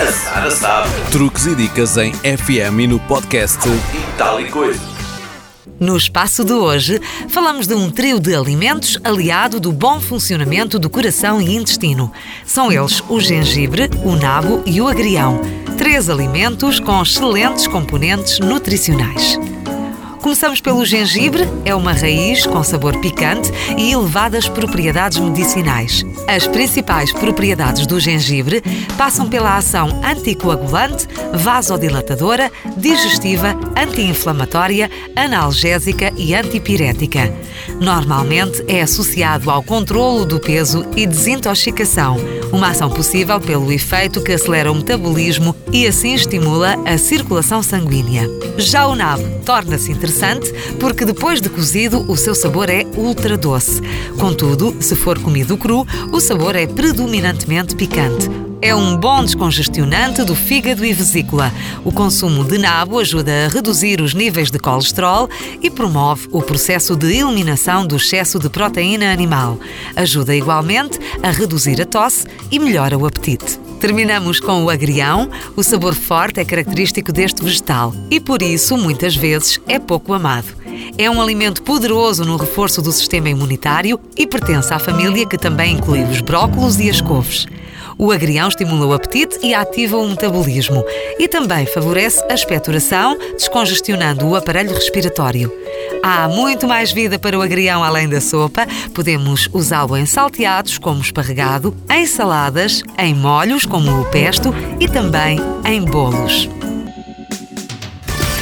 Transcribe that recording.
A Sara sabe. Truques e dicas em FM e no podcast E tal e coisa. No espaço de hoje, falamos de um trio de alimentos aliado do bom funcionamento do coração e intestino. São eles o gengibre, o nabo e o agrião. Três alimentos com excelentes componentes nutricionais. Começamos pelo gengibre, é uma raiz com sabor picante e elevadas propriedades medicinais. As principais propriedades do gengibre passam pela ação anticoagulante, vasodilatadora, digestiva, anti-inflamatória, analgésica e antipirética. Normalmente é associado ao controlo do peso e desintoxicação, uma ação possível pelo efeito que acelera o metabolismo e assim estimula a circulação sanguínea. Já o nabo torna-se interessante porque depois de cozido o seu sabor é ultra doce. Contudo, se for comido cru, o sabor é predominantemente picante. É um bom descongestionante do fígado e vesícula. O consumo de nabo ajuda a reduzir os níveis de colesterol e promove o processo de eliminação do excesso de proteína animal. Ajuda igualmente a reduzir a tosse e melhora o apetite. Terminamos com o agrião. O sabor forte é característico deste vegetal e, por isso, muitas vezes é pouco amado. É um alimento poderoso no reforço do sistema imunitário e pertence à família que também inclui os brócolos e as couves. O agrião estimula o apetite e ativa o metabolismo e também favorece a expectoração, descongestionando o aparelho respiratório. Há muito mais vida para o agrião além da sopa. Podemos usá-lo em salteados, como esparregado, em saladas, em molhos, como o pesto e também em bolos.